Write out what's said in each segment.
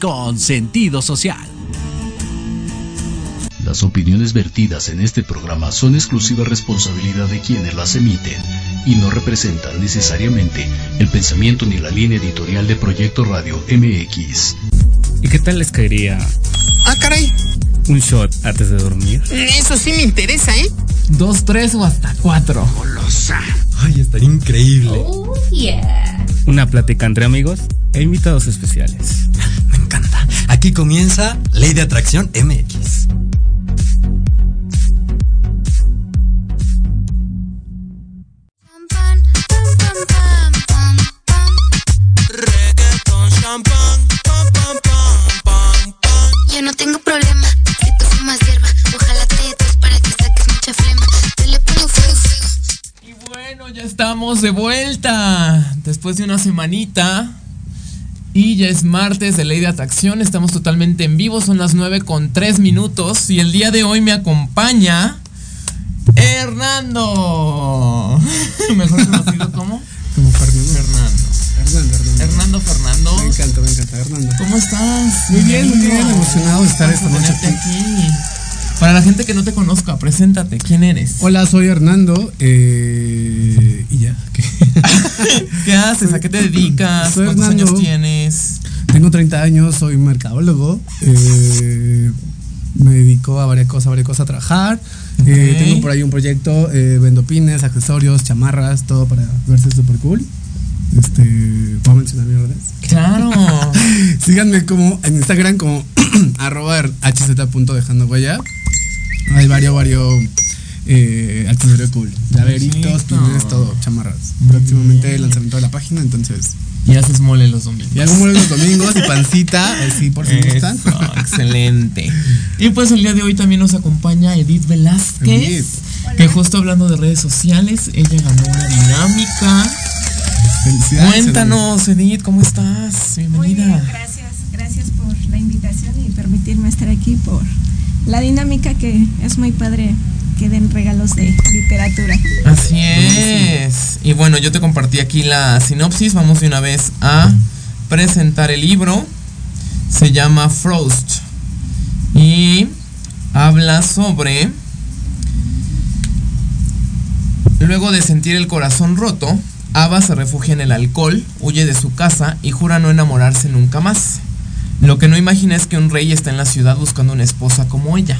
Con sentido social. Las opiniones vertidas en este programa son exclusiva responsabilidad de quienes las emiten y no representan necesariamente el pensamiento ni la línea editorial de Proyecto Radio MX. ¿Y qué tal les caería? Ah, caray. Un shot antes de dormir. Eso sí me interesa, ¿eh? Dos, tres o hasta cuatro. Golosa. Ay, estaría increíble. Oh, yeah. Una plática entre amigos e invitados especiales. Aquí comienza Ley de Atracción MX. Yo no tengo problema, si tú fumas hierba, ojalá te des para que saques mucha flema. Yo le pongo fuego, fuego. Y bueno, ya estamos de vuelta. Después de una semanita. Y ya es martes de Ley de Atracción. Estamos totalmente en vivo. Son las 9 con 3 minutos. Y el día de hoy me acompaña. Hernando. Mejor conocido como. Como Fernando. Fernando. Hernando, Hernando. Hernando Fernando. Me encanta, me encanta, Hernando. ¿Cómo estás? Muy bien, muy bien, emocionado de estar esta noche aquí. Para la gente que no te conozca, preséntate. ¿Quién eres? Hola, soy Hernando. Eh, y ya. ¿qué? ¿Qué haces? ¿A qué te dedicas? Soy ¿Cuántos Hernando. años tienes? Tengo 30 años, soy mercadólogo. eh, me dedico a varias cosas, a varias cosas a trabajar. Eh, tengo por ahí un proyecto, vendo pines, accesorios, chamarras, todo para verse súper cool. Este, ¿puedo mencionar mis redes? Claro. Síganme como en Instagram como arroba hz.dejando huella. Hay varios, varios eh, accesorios cool. Llaveritos, pines, todo, chamarras. Próximamente el lanzamiento de la página, entonces. Y haces mole los domingos. Y hago mole los domingos y pancita, así por si gustan. Excelente. Y pues el día de hoy también nos acompaña Edith Velázquez. Edith. Que justo hablando de redes sociales, ella ganó una dinámica. Felicidades. Cuéntanos, Edith, ¿cómo estás? Muy bien, Bienvenida. gracias, gracias por la invitación y permitirme estar aquí por la dinámica que es muy padre que den regalos de literatura. Así es. Y bueno, yo te compartí aquí la sinopsis. Vamos de una vez a presentar el libro. Se llama Frost. Y habla sobre... Luego de sentir el corazón roto, Ava se refugia en el alcohol, huye de su casa y jura no enamorarse nunca más. Lo que no imagina es que un rey está en la ciudad buscando una esposa como ella.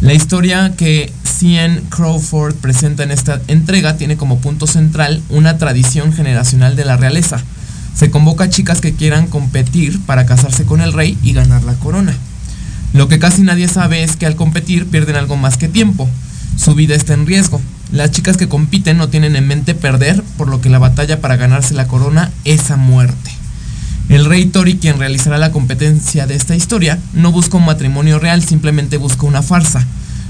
La historia que Cian Crawford presenta en esta entrega tiene como punto central una tradición generacional de la realeza. Se convoca a chicas que quieran competir para casarse con el rey y ganar la corona. Lo que casi nadie sabe es que al competir pierden algo más que tiempo. Su vida está en riesgo. Las chicas que compiten no tienen en mente perder, por lo que la batalla para ganarse la corona es a muerte. El rey Tori, quien realizará la competencia de esta historia, no busca un matrimonio real, simplemente busca una farsa.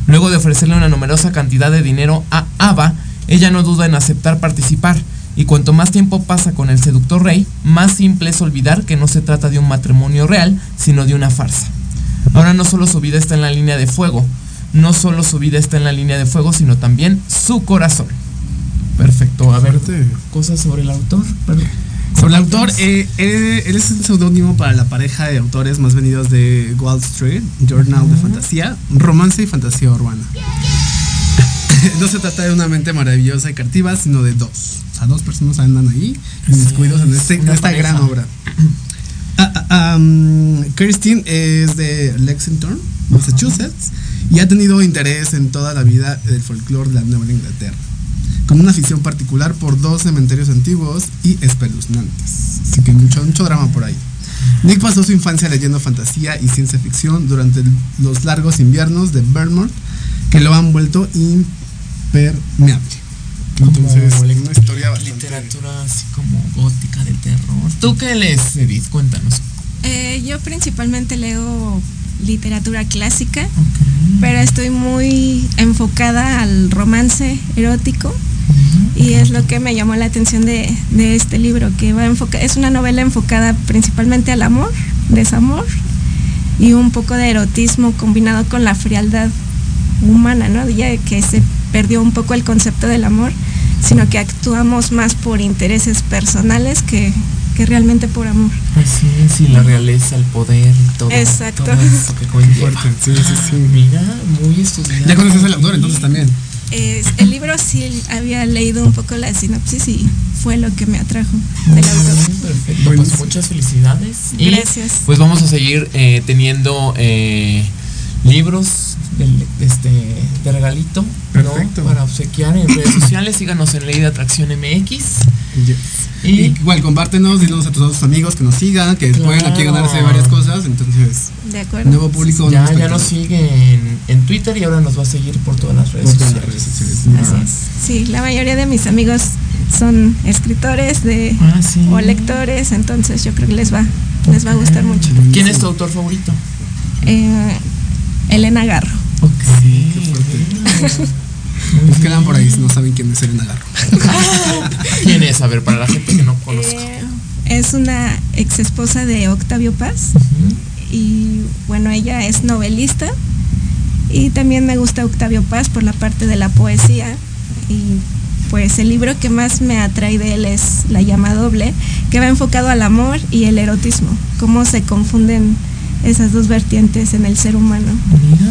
Luego de ofrecerle una numerosa cantidad de dinero a Ava, ella no duda en aceptar participar, y cuanto más tiempo pasa con el seductor rey, más simple es olvidar que no se trata de un matrimonio real, sino de una farsa. Ahora no solo su vida está en la línea de fuego, no solo su vida está en la línea de fuego, sino también su corazón. Perfecto, a ver, cosas sobre el autor. Perdón. Sobre el autor, eh, eh, él es el seudónimo para la pareja de autores más venidos de Wall Street, Journal de Fantasía, romance y fantasía urbana. no se trata de una mente maravillosa y creativa, sino de dos. O sea, dos personas andan ahí, descuidos en, es, este- en una esta pareja. gran obra. Ah, ah, um, Kirsten es de Lexington, Massachusetts, y ha tenido interés en toda la vida del folclore de la Nueva Inglaterra, con una afición particular por dos cementerios antiguos y espeluznantes. Así que mucho, mucho drama por ahí. Nick pasó su infancia leyendo fantasía y ciencia ficción durante los largos inviernos de Vermont, que lo han vuelto impermeable. Entonces, Como una historia bastante... literatura así como gótica de terror. ¿Tú qué lees, Edith? Cuéntanos. Eh, yo principalmente leo literatura clásica, pero estoy muy enfocada al romance erótico y es lo que me llamó la atención de, de este libro, que va enfoca es una novela enfocada principalmente al amor, desamor y un poco de erotismo combinado con la frialdad humana, ¿no? Ya que se perdió un poco el concepto del amor, sino que actuamos más por intereses personales que, que realmente por amor. Así es, y la realeza, el poder y todo. Exacto. Todo eso que conlleva. Fuerte, sí, sí, sí. Mira, muy estudiado. Ya conoces al autor entonces también. Es- el libro sí había leído un poco la sinopsis y fue lo que me atrajo del autor. Perfecto, pues muchas felicidades. Y Gracias. pues vamos a seguir eh, teniendo eh, libros del- este, de regalito para obsequiar en redes sociales. Síganos en Ley de Atracción MX. Yes. Y- Y igual, compártenos, dinos a todos tus amigos que nos sigan, que pueden aquí Claro. ganarse varias cosas. Entonces, De acuerdo. nuevo público. Ya, nuevo ya nos sigue en, en Twitter y ahora nos va a seguir por todas las redes las sociales. redes sociales. Así es. Sí, la mayoría de mis amigos son escritores de Ah, sí. o lectores, entonces yo creo que les va, les va a gustar mucho. ¿Quién es tu autor favorito? Eh, Elena Garro. Ok. Nos quedan por ahí si no saben quién es Elena Garro. ¿Quién es? A ver, para la gente que no conozca. Eh, es una ex esposa de Octavio Paz y bueno, ella es novelista y también me gusta Octavio Paz por la parte de la poesía y pues el libro que más me atrae de él es La llama doble, que va enfocado al amor y el erotismo, cómo se confunden esas dos vertientes en el ser humano. Mira.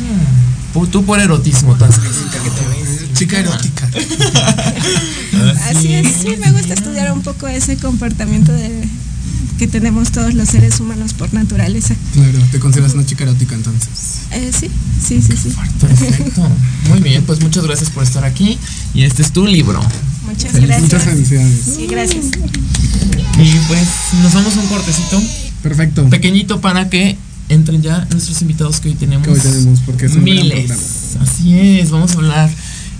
Tú por erotismo tan exquisita que te ves. Chica erótica. Así es, sí, me gusta estudiar un poco ese comportamiento de, que tenemos todos los seres humanos por naturaleza. Claro, te consideras una chica erótica entonces. Eh, sí, sí, sí, sí. Perfecto. Muy bien, pues muchas gracias por estar aquí. Y este es tu libro. Muchas Feliz- gracias. Muchas felicidades. Sí, gracias. Y pues nos vamos a un cortecito Perfecto. pequeñito para que entren ya nuestros invitados que hoy tenemos. Que hoy tenemos, porque es miles. Así es, vamos a hablar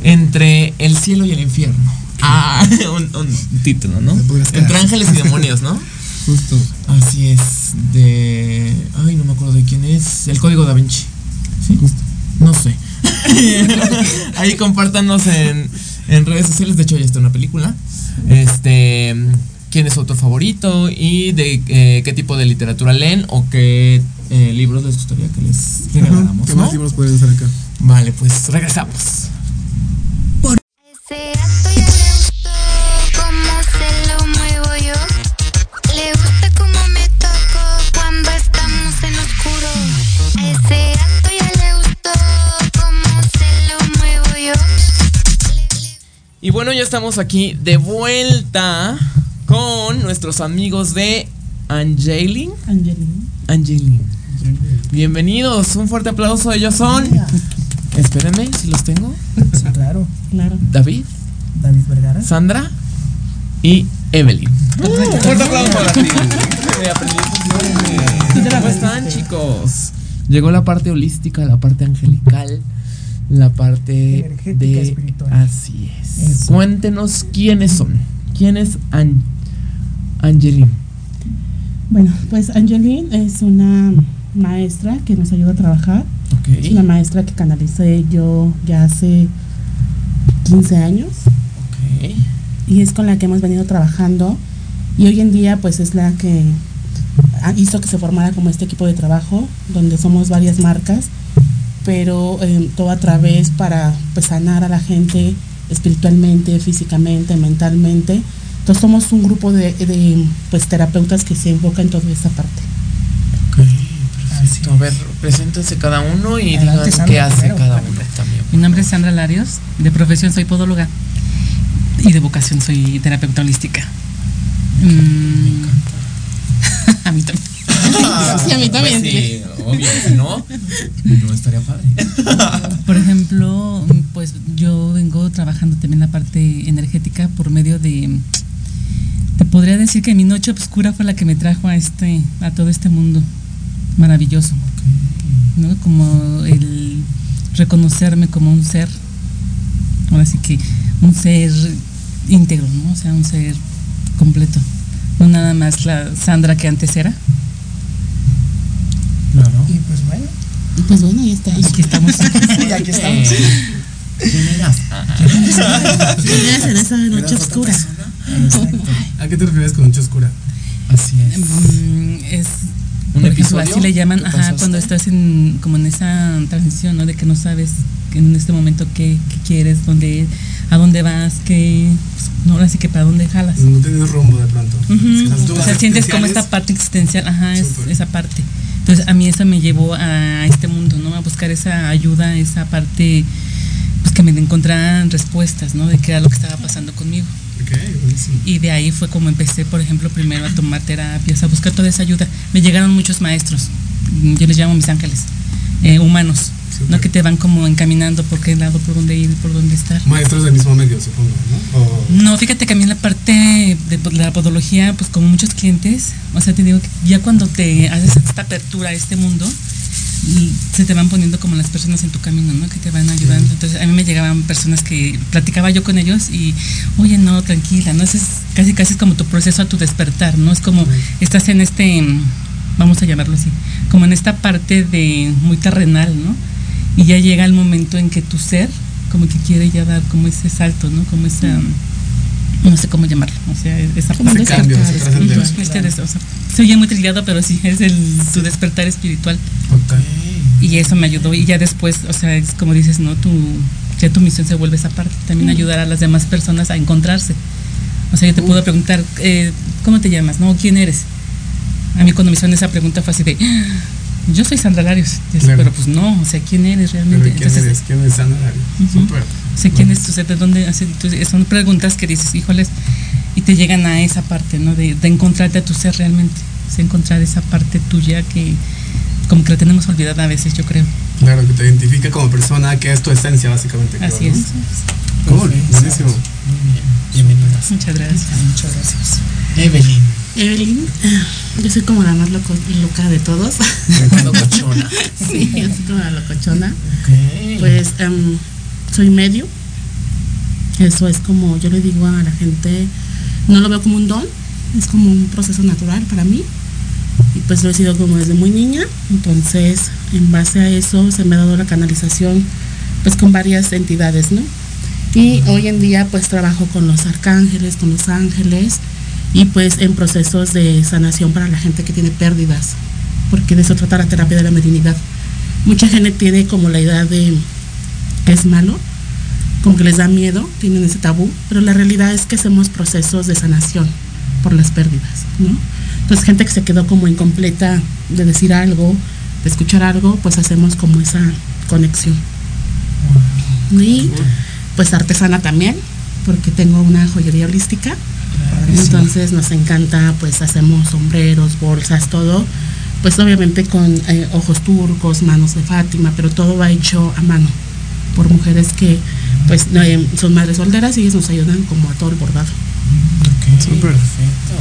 entre el cielo y el infierno. Ah, un, un título, ¿no? Entre ángeles y demonios, ¿no? Justo. Así es, de... Ay, no me acuerdo de quién es. El Código Da Vinci. ¿Sí? Justo. No sé. Ahí compártanos en, en redes sociales. De hecho, ya está una película. Este... ¿Quién es su autor favorito? Y de eh, qué tipo de literatura leen o qué eh, libros les gustaría que les regaláramos, ¿Qué ¿no? más libros pueden estar acá? Vale, pues regresamos. Ese acto ya le gustó cómo se lo muevo yo. Le gusta cómo me toco cuando estamos en oscuro. Ese acto ya le gustó cómo se lo muevo yo. Y bueno, ya estamos aquí de vuelta con nuestros amigos de Angeline. Angelina. Angeline. Bienvenidos, un fuerte aplauso. Ellos son. Espérenme si los tengo. Sí, claro, claro. David, David Vergara. Sandra y Evelyn. Un fuerte aplauso para ti. ¿Cómo están, chicos? Llegó la parte holística, la parte angelical, la parte Energética, de. espiritual. Así es. Eso. Cuéntenos quiénes son. ¿Quién es An Angeline? Bueno, pues Angeline es una maestra que nos ayuda a trabajar. Es una maestra que canalicé yo ya hace 15 años y es con la que hemos venido trabajando y hoy en día pues es la que hizo que se formara como este equipo de trabajo donde somos varias marcas pero eh, todo a través para pues sanar a la gente espiritualmente, físicamente, mentalmente. Entonces somos un grupo de, de, pues terapeutas que se enfoca en toda esa parte. A ver, preséntense cada uno y Adelante, digan Sandra, qué hace primero. cada uno también. Mi nombre es Sandra Larios, de profesión soy podóloga y de vocación soy terapeuta holística. Mm, a mí también. Sí, a mí también. Pues sí, obvio, si no, no estaría padre. Por ejemplo, pues yo vengo trabajando también la parte energética por medio de te podría decir que mi noche oscura fue la que me trajo a este a todo este mundo maravilloso. ¿No? Como el reconocerme como un ser ahora sí que un ser íntegro, ¿no? O sea, un ser completo. No nada más la Sandra que antes era. Claro. Y pues bueno. Y pues bueno, ahí está. Y aquí estamos. y aquí estamos. ¿Quién eras? ¿Quién eras en esa noche oscura? ¿A qué te refieres con noche oscura? Así es. Mm, es ¿Un por ejemplo, episodio así le llaman, ajá, cuando estás en como en esa transición, ¿no? De que no sabes en este momento qué, qué quieres, dónde, a dónde vas, que pues, no ahora sí que para dónde jalas. No tienes rumbo de pronto. Dudas O sea, sientes como esta parte existencial, ajá, es- esa parte. Entonces a mí eso me llevó a este mundo, ¿no? A buscar esa ayuda, esa parte, pues que me encontraran respuestas, ¿no? De qué era lo que estaba pasando conmigo. Buenísimo. Y de ahí fue como empecé, por ejemplo, primero a tomar terapias, a buscar toda esa ayuda. Me llegaron muchos maestros, mm, yo les llamo mis ángeles, eh, humanos. ¿no? Que te van como encaminando por qué lado, por dónde ir, por dónde estar. Maestros del mismo medio, supongo, ¿no? O- No, fíjate que a mí en la parte de la podología, pues como muchos clientes, o sea, te digo que ya cuando te haces esta apertura a este mundo, y se te van poniendo como las personas en tu camino, ¿no? Que te van ayudando. Entonces a mí me llegaban personas que platicaba yo con ellos y, oye, no, tranquila, ¿no? Ese es casi, casi es como tu proceso a tu despertar, ¿no? Es como estás en este, vamos a llamarlo así, como en esta parte de muy terrenal, ¿no? Y ya llega el momento en que tu ser como que quiere ya dar como ese salto, ¿no? Como esa, no sé cómo llamarlo, o sea, esa. Ujú, este o sea, se oye muy trillado, pero sí, es el, tu despertar espiritual. Y eso me ayudó. Y ya después, o sea, es como dices, ¿no? Tu, ya tu misión se vuelve esa parte. También ayudar a las demás personas a encontrarse. O sea, yo te puedo preguntar, eh, ¿cómo te llamas? ¿No? ¿Quién eres? A mí cuando me hicieron esa pregunta fue así de, "Ah, yo soy Sandra Larios. Claro. Pero pues no, o sea, ¿quién eres Pero realmente? ¿quién Entonces, eres? ¿Quién es? Ujú. Súper. O sea, ¿quién es tu ser? ¿De dónde? Entonces, son preguntas que dices, híjoles, y te llegan a esa parte, ¿no? De, de encontrarte a tu ser realmente. O sea, encontrar esa parte tuya que como que la tenemos olvidada a veces, yo creo. Claro, que te identifica como persona, que es tu esencia, básicamente. creo, Así ¿no? es. Cool, Perfecto. buenísimo. Muy bien. Bienvenidas. Muchas gracias. Muchas gracias. Evelyn. Evelyn, yo soy como la más loco- loca de todos. Locochona. sí, yo soy como la locochona. Ok. Pues em, soy medio. Eso es como yo le digo a la gente, no lo veo como un don, es como un proceso natural para mí. Y pues lo he sido como desde muy niña. Entonces, en base a eso se me ha dado la canalización pues con varias entidades, ¿no? Y hoy en día pues trabajo con los arcángeles, con los ángeles y pues en procesos de sanación para la gente que tiene pérdidas, porque de eso trata la terapia de la mediunidad. Mucha gente tiene como la idea de que es malo, como que les da miedo, tienen ese tabú, pero la realidad es que hacemos procesos de sanación por las pérdidas, ¿no? Entonces gente que se quedó como incompleta de decir algo, de escuchar algo, pues hacemos como esa conexión. Y pues artesana también, porque tengo una joyería holística. Entonces nos encanta, pues hacemos sombreros, bolsas, todo. Pues obviamente con eh, ojos turcos, manos de Fátima, pero todo va hecho a mano por mujeres que pues eh, son madres solteras y ellas nos ayudan como a todo el bordado. Ok, perfecto.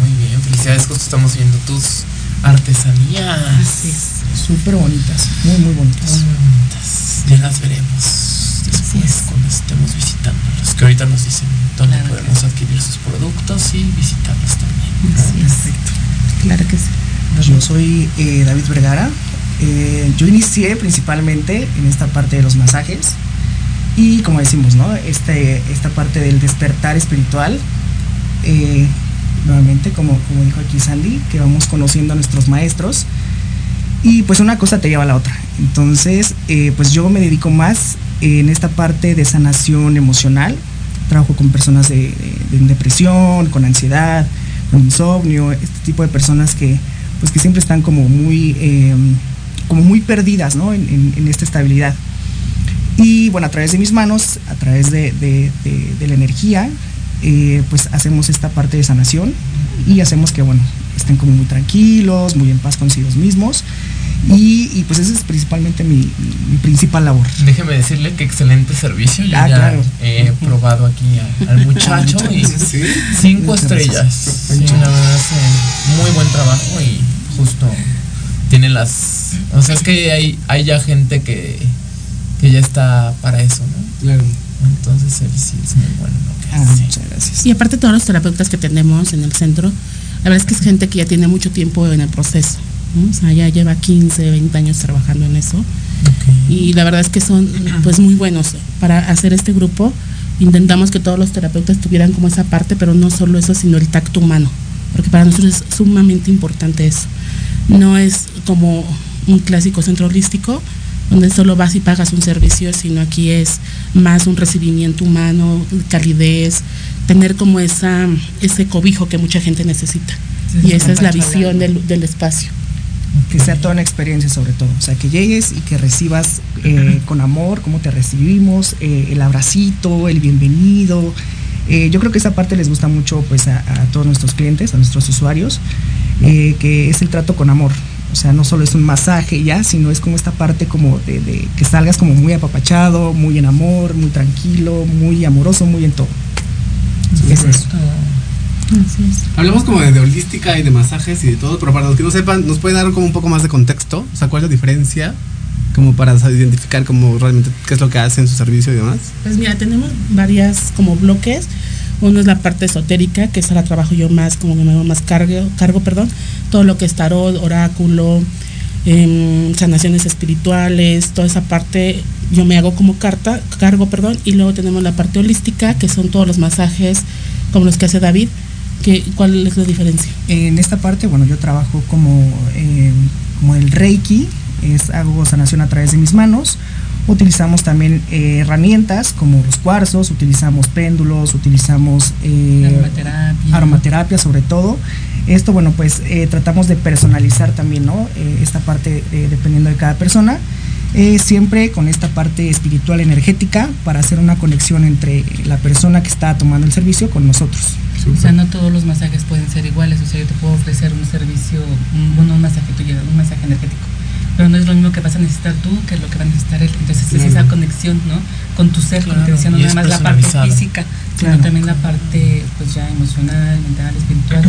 Muy bien, felicidades. Justo estamos viendo tus artesanías. Así es. Súper bonitas, muy, muy bonitas. Muy bonitas. Ya las veremos después es. cuando estemos visitándolos. Que ahorita nos dicen dónde Claro que podemos adquirir sus productos y visitarlos también. Así es. Claro que sí. Yo soy eh, David Vergara. Eh, yo inicié principalmente en esta parte de los masajes y como decimos, ¿no? Este, esta parte del despertar espiritual. eh, nuevamente, como, como dijo aquí Sandy, que vamos conociendo a nuestros maestros y pues una cosa te lleva a la otra. Entonces, eh, pues yo me dedico más en esta parte de sanación emocional. Trabajo con personas de, de- de depresión, con ansiedad, con insomnio, este tipo de personas que pues que siempre están como muy eh, como muy perdidas ¿no? en, en- en esta estabilidad. Y bueno, a través de mis manos, a través de, de- de- de la energía, eh, pues hacemos esta parte de sanación y hacemos que, bueno, estén como muy tranquilos, muy en paz consigo mismos. Y, y, pues esa es principalmente mi, principal labor. Déjeme decirle que excelente servicio. Yo Ah, ya claro. he probado aquí a- al muchacho y Sí. cinco Muchas estrellas. Sí, la verdad hace muy buen trabajo y justo tiene las. O sea, es que hay, hay ya gente que, que ya está para eso, ¿no? Claro. Entonces él sí es muy bueno en lo que Ah, hace. muchas gracias. Y aparte todos los terapeutas que tenemos en el centro, la verdad es que es gente que ya tiene mucho tiempo en el proceso. ¿no? O sea, ya lleva 15, 20 años trabajando en eso. Y la verdad es que son pues muy buenos. Para hacer este grupo intentamos que todos los terapeutas tuvieran como esa parte, pero no solo eso, sino el tacto humano. Porque para nosotros es sumamente importante eso. No es como un clásico centro holístico, donde solo vas y pagas un servicio, sino aquí es más un recibimiento humano, calidez, tener como esa, ese cobijo que mucha gente necesita. Sí, y esa es la visión del, del espacio. Que sea toda una experiencia sobre todo. O sea, que llegues y que recibas eh, con amor, cómo te recibimos, eh, el abracito, el bienvenido. Eh, yo creo que esa parte les gusta mucho pues a, a todos nuestros clientes, a nuestros usuarios, eh, que es el trato con amor. O sea, no solo es un masaje ya, sino es como esta parte como de, de que salgas como muy apapachado, muy en amor, muy tranquilo, muy amoroso, muy en todo. Es eso. Hablamos como de, de holística y de masajes y de todo, pero para los que no sepan, ¿nos puede dar como un poco más de contexto? O sea, ¿cuál es la diferencia? Como para saber identificar como realmente qué es lo que hace en su servicio y demás. Pues mira, tenemos varias como bloques. Uno es la parte esotérica, que esa la trabajo yo más, como que me hago más cargo, cargo, perdón, todo lo que es tarot, oráculo, em, sanaciones espirituales, toda esa parte yo me hago como carta, cargo, perdón, y luego tenemos la parte holística, que son todos los masajes como los que hace David. Que, ¿Cuál es la diferencia? En esta parte, bueno, yo trabajo como, eh, como el Reiki, es, hago sanación a través de mis manos. Utilizamos también eh, herramientas como los cuarzos, utilizamos péndulos, utilizamos eh, Aromaterapia. aromaterapia sobre todo. Esto, bueno, pues eh, tratamos de personalizar también, ¿no? Esta parte dependiendo de cada persona. Siempre con esta parte espiritual energética para hacer una conexión entre la persona que está tomando el servicio con nosotros. O sea, no todos los masajes pueden ser iguales. O sea, yo te puedo ofrecer un servicio, un, bueno, un masaje un masaje energético. Pero no es lo mismo que vas a necesitar tú que lo que va a necesitar él. Entonces es Claro. esa conexión, ¿no? Con tu ser, como te decía, no y nada es más la parte física, sino Claro. también la parte, pues ya emocional, mental, espiritual.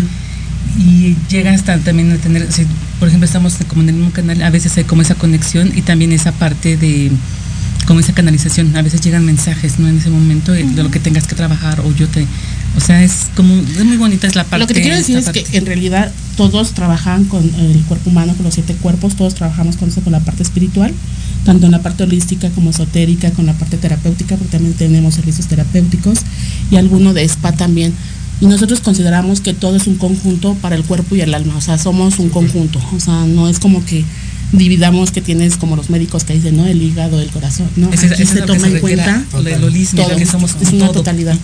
Y llega hasta también a tener, si, por ejemplo, estamos como en el mismo canal, a veces hay como esa conexión y también esa parte de como esa canalización. A veces llegan mensajes, ¿no? En ese momento de, de lo que tengas que trabajar o yo te... O sea, es como... Es muy bonita es la parte... Lo que te quiero decir es que en realidad todos trabajan con el cuerpo humano, con los siete cuerpos, todos trabajamos con eso, con la parte espiritual, tanto en la parte holística como esotérica, con la parte terapéutica, porque también tenemos servicios terapéuticos y alguno de spa también. Y nosotros consideramos que todo es un conjunto para el cuerpo y el alma, o sea, somos un conjunto, o sea, no es como que dividamos que tienes como los médicos que dicen, ¿no? El hígado, el corazón, ¿no? Ese- Aquí es se lo toma en cuenta todo, que somos es un una todo. totalidad.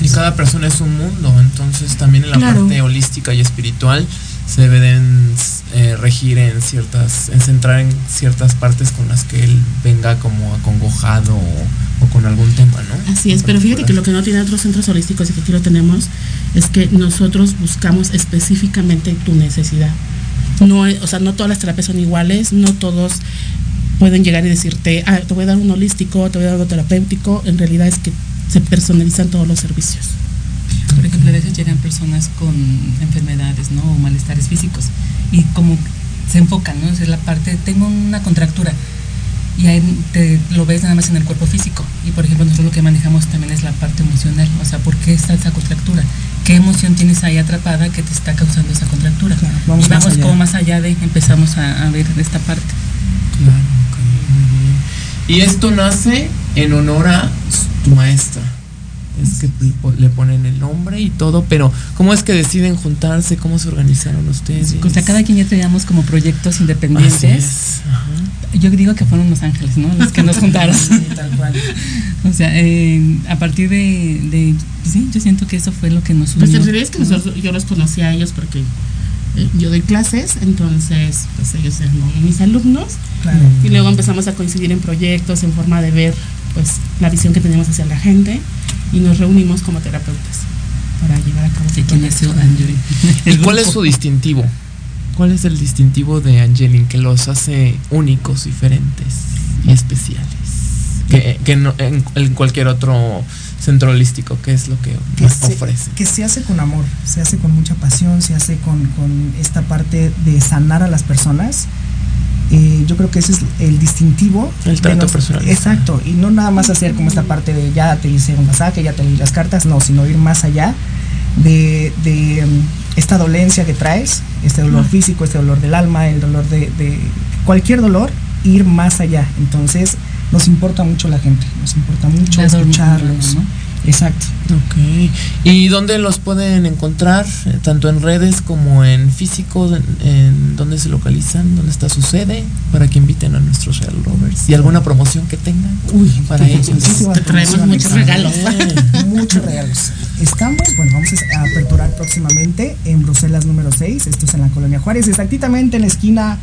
Y cada persona es un mundo, entonces también en la Claro. parte holística y espiritual se deben eh, regir en ciertas, en centrar en ciertas partes con las que él venga como acongojado o, o con algún tema, ¿no? Así es, pero fíjate que lo que no tiene otros centros holísticos y que aquí lo tenemos es que nosotros buscamos específicamente tu necesidad. No, es- o sea, no todas las terapias son iguales, no todos pueden llegar y decirte, ah, te voy a dar un holístico, te voy a dar algo terapéutico. En realidad es que se personalizan todos los servicios. Por ejemplo, a veces llegan personas con enfermedades, ¿no? O malestares físicos. Y como se enfocan, ¿no? Es la parte, tengo una contractura. Y ahí te lo ves nada más en el cuerpo físico. Y por ejemplo, nosotros lo que manejamos también es la parte emocional. O sea, ¿por qué está esa contractura? ¿Qué emoción tienes ahí atrapada que te está causando esa contractura? vamos y más vamos allá. como más allá de, empezamos a, a ver esta parte. Claro, ok, muy bien. Y esto nace en honor a tu maestra. Es que le po- le ponen el nombre y todo, pero ¿cómo es que deciden juntarse? ¿Cómo se organizaron ustedes? O sea, cada quien ya teníamos como proyectos independientes. Así es. Ajá. Yo digo que fueron los ángeles, ¿no? Los que nos juntaron. tal cual. O sea, eh, a partir de, de- Sí, yo siento que eso fue lo que nos unió. Pues en realidad es que nosotros, yo los conocí a ellos porque eh, yo doy clases, entonces pues ellos eran mis alumnos. Claro. Y luego empezamos a coincidir en proyectos, en forma de ver pues la visión que tenemos hacia la gente y nos reunimos como terapeutas para llevar a cabo. ¿Y quién es su Angelin? ¿Y cuál es su distintivo? ¿Cuál es el distintivo de Angelin que los hace únicos, diferentes y especiales? Que, que no, en, en cualquier otro centro holístico, ¿qué es lo que, que se, ofrece? que se hace con amor, se hace con mucha pasión, se hace con, con esta parte de sanar a las personas. Eh, yo creo que ese es el distintivo. El trato nos- personal. Exacto, y no nada más hacer como esta parte de ya te hice un masaje, ya te leí las cartas, no, sino ir más allá de, de, um, esta dolencia que traes, este dolor físico, este dolor del alma, el dolor de, de cualquier dolor, ir más allá. Entonces, nos importa mucho la gente, nos importa mucho La escucharlos. Exacto. Ok. ¿Y dónde los pueden encontrar? Eh, Tanto en redes como en físico. En, en dónde se localizan? ¿Dónde está su sede? Para que inviten a nuestros Real Rovers. ¿Y alguna promoción que tengan? Uy, para ellos. Te traemos muchos regalos. Muchos regalos. Estamos, bueno, vamos a aperturar próximamente en Bruselas número 6. Esto es en la colonia Juárez, exactamente en la esquina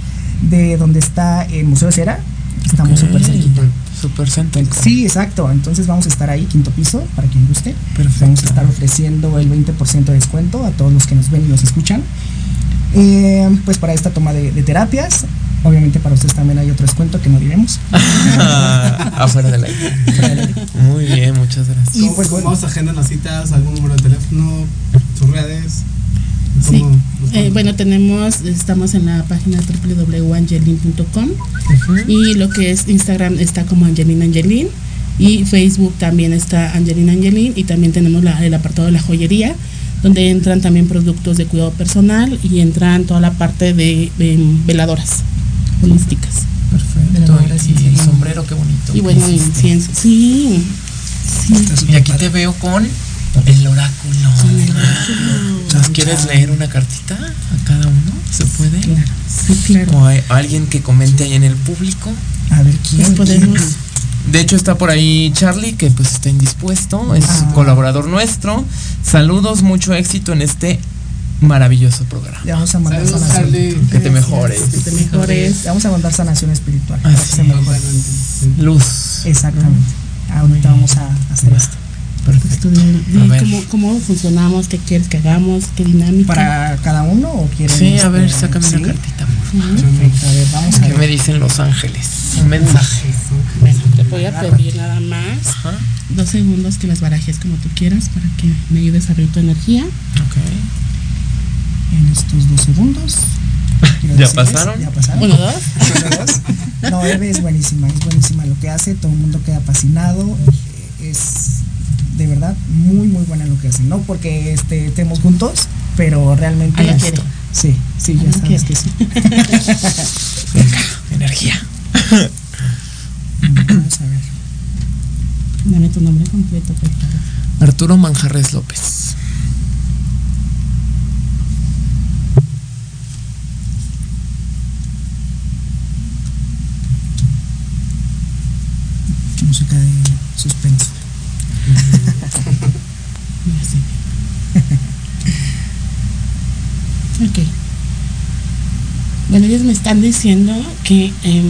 de donde está el Museo de Cera. Estamos Ok. súper cerquita. Súper céntrico. Sí, exacto. Entonces vamos a estar ahí, quinto piso, para quien guste. Perfecto. Vamos a estar ofreciendo el 20% de descuento a todos los que nos ven y nos escuchan. Eh, pues para esta toma de, de terapias. Obviamente para ustedes también hay otro descuento que no diremos. Afuera del aire. Muy bien, muchas gracias. ¿Cómo, pues, cómo bueno. agendan las citas? ¿Algún número de teléfono? ¿Sus redes? Sí. Eh, bueno, tenemos, estamos en la página www.angelin.com y lo que es Instagram está como Angelina Angelin y Facebook también está Angelina Angelin y también tenemos la- el apartado de la joyería donde entran también productos de cuidado personal y entran toda la parte de, de veladoras holísticas. Perfecto. Y el sombrero, qué bonito. Y bueno, incienso. Sí. Y aquí te veo con el oráculo. ¿Nos quieres leer una cartita a cada uno? ¿Se puede? Claro, sí, claro. O hay alguien que comente ahí en el público. A ver quién. podemos. De hecho está por ahí Charlie, que pues está indispuesto, es Ah. colaborador nuestro. Saludos, mucho éxito en este maravilloso programa. Le vamos a mandar Saludos, sanación. Charlie. Que te mejores. Que te mejores. Le vamos a mandar sanación espiritual. Ah, para que sí. se mejore. Totalmente. sí. Luz. Exactamente. Ahorita vamos a hacer esto. Perfecto. Estudiar. A ¿Y ver. ¿Cómo, ¿Cómo funcionamos? ¿Qué quieres que hagamos? ¿Qué dinámica? ¿Para cada uno o quieren? Sí, a ver, este, sácame sí? una cartita. Perfecto, a ver, vamos a ¿Qué ver. me dicen Los Ángeles? Un mensaje. Bueno, te voy a pedir nada más Ajá. dos segundos que las barajes como tú quieras para que me ayudes a abrir tu energía. Ok. En estos dos segundos. quiero ¿Ya decirles- pasaron? Ya pasaron. Uno, dos. Uno, dos. No, Eve es buenísima, es buenísima lo que hace, todo el mundo queda fascinado, eh, es verdad muy muy buena lo que hace, no porque este, estemos juntos, pero realmente... Ah, ya esto- quiere. Sí, sí, Ah, ya ya sabes quiere. que sí. Venga, energía. Vamos a ver. Dame tu nombre completo, por favor. Arturo Manjarres López. Música de suspenso. Ya sé. ok. Bueno, ellos me están diciendo que em,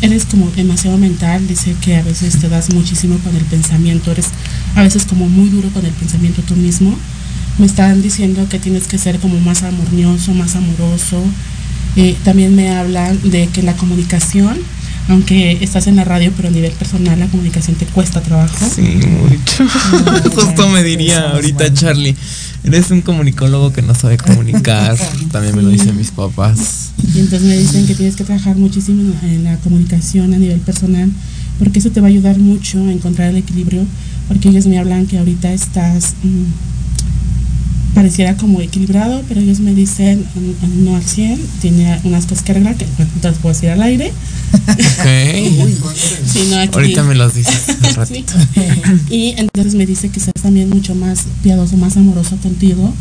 eres como demasiado mental, dice que a veces te das muchísimo con el pensamiento, eres a veces como muy duro con el pensamiento tú mismo. Me están diciendo que tienes que ser como más amoroso, más amoroso. Eh, también me hablan de que la comunicación, aunque estás en la radio, pero a nivel personal la comunicación te cuesta trabajo. Sí, mucho. Justo me diría ahorita. Charlie. Eres un comunicólogo que no sabe comunicar. También me lo dicen mis papás. Y entonces me dicen que tienes que trabajar muchísimo en la- comunicación a nivel personal, porque eso te va a ayudar mucho a encontrar el equilibrio, porque ellos me hablan que ahorita estás, mm, pareciera como equilibrado, pero ellos me dicen mm, no al 100, tiene unas cosas que arreglar, que bueno, no te las puedo decir al aire. Sí, no, aquí- Ahorita me los dices. Sí. Y entonces me dice que seas también mucho más piadoso, más amoroso contigo,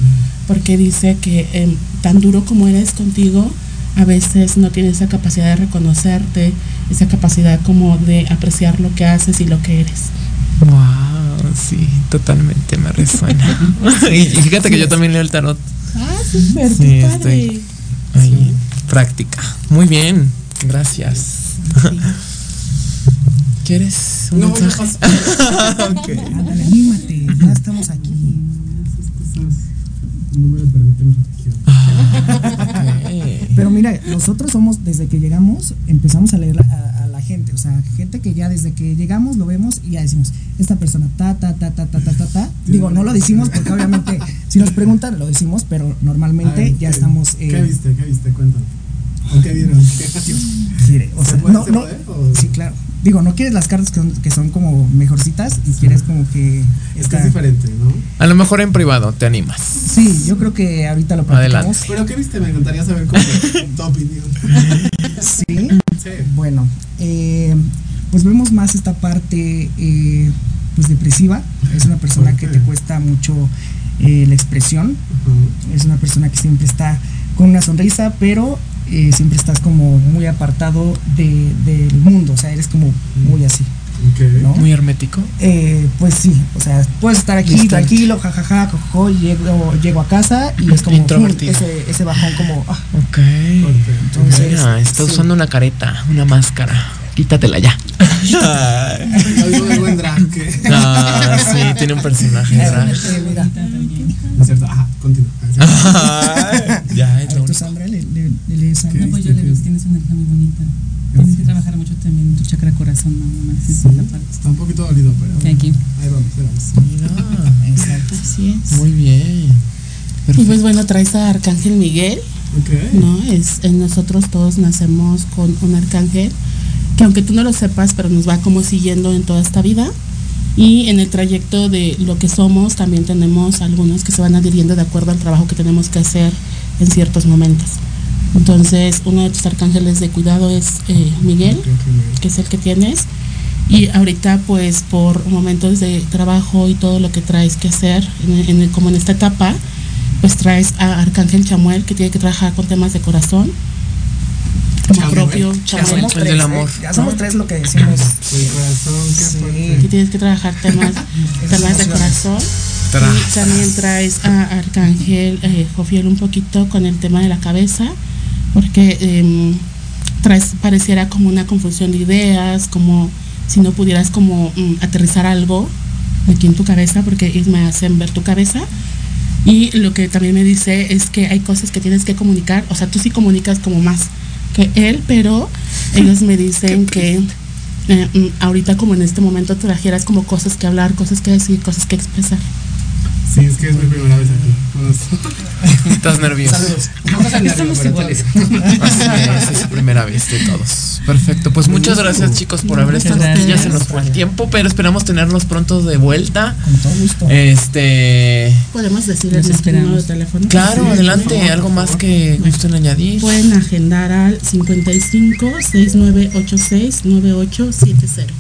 porque dice que em, tan duro como eres contigo, a veces no tienes esa capacidad de reconocerte, esa capacidad como de apreciar lo que haces y lo que eres. Wow, sí, totalmente me resuena. y, fíjate que yo también leo el tarot. Ah, súper, Sí, estoy- padre. Ahí, práctica. Muy bien, gracias. Sí. ¿Quieres un No, mensaje? Ok. Ándale, anímate, ya estamos aquí. No me lo permiten. Pero mira, nosotros somos, desde que llegamos, empezamos a leer a, a la gente, o sea, gente que ya desde que llegamos lo vemos y ya decimos, esta persona, ta, ta, ta, ta, ta, ta, ta, ta. Digo, no lo decimos porque obviamente si nos preguntan lo decimos, pero normalmente ver, ya ¿qué- estamos... eh, ¿Qué viste? ¿Qué viste? Cuéntame. ¿O qué vieron? quiere, o ¿Se sea, puede- no, se no, puede, o- sí, claro. Digo, no quieres las cartas que son, que son como mejorcitas y quieres como que... Es que es diferente, ¿no? A lo mejor en privado te animas. Sí, yo creo que ahorita lo Adelante. platicamos. Pero ¿qué viste? Me encantaría saber cómo tu opinión. Sí, Sí. bueno, eh, pues vemos más esta parte eh, pues depresiva, Es una persona que te cuesta mucho eh, la expresión. Es una persona que siempre está con una sonrisa, pero eh, siempre estás como muy apartado de- del mundo. O sea, eres como muy así. ¿no? Muy hermético. Eh, pues sí, o sea, puedes estar aquí tranquilo, jajaja, cojo, llego, llego a casa y es como Introvertido. ese, ese bajón como ah, Ok. Entonces, Mira, está sí. usando una careta, una máscara. Quítatela ya. Algo de buen drag. que- Ah, sí, tiene un personaje drag. mira. Es cierto, ajá, continúa. ya, es A lo ver, tú, único. Sandra, le, No, pues yo le que tienes una energía muy bonita. Tienes que trabajar mucho también tu chakra corazón, es la parte. Está un poquito dolido, pero. Thank you. Ahí vamos, ahí vamos. Mira, Exacto. Así es. muy bien. Y pues bueno, traes a Arcángel Miguel, Ok. ¿no? Es, en nosotros todos nacemos con un arcángel que aunque tú no lo sepas, pero nos va como siguiendo en toda esta vida. Y en el trayecto de lo que somos también tenemos algunos que se van adhiriendo de acuerdo al trabajo que tenemos que hacer en ciertos momentos. Entonces, uno de tus arcángeles de cuidado es eh, Miguel, que es el que tienes. Y ahorita, pues, por momentos de trabajo y todo lo que traes que hacer, en- en- como en esta etapa, pues traes a Arcángel Chamuel, que tiene que trabajar con temas de corazón. Como Chamuel. propio Ya Chamuel. somos el tres, ¿eh? Ya somos tres lo que decimos. El corazón, qué Sí. que tienes que trabajar temas, temas de corazón. Y también traes a Arcángel eh, Jofiel un poquito con el tema de la cabeza, porque em, traes, pareciera como una confusión de ideas, como si no pudieras como mm, aterrizar algo aquí en tu cabeza, porque ellos me hacen ver tu cabeza. Y lo que también me dice es que hay cosas que tienes que comunicar, o sea, tú sí comunicas como más que él, pero ellos me dicen que eh, mm, ahorita como en este momento trajeras como cosas que hablar, cosas que decir, cosas que expresar. Sí, es que es mi primera vez aquí. Con Estás nervioso. Saludos. Estamos iguales. Es, es su primera vez de todos. Perfecto, pues muchas gracias chicos por haber estado aquí. Ya se nos fue el tiempo, pero esperamos tenerlos pronto de vuelta. Con todo gusto. Este, Podemos decir el nuestro número de teléfono. claro, adelante, algo más que gusten añadir. Pueden agendar al 55 6986 9870.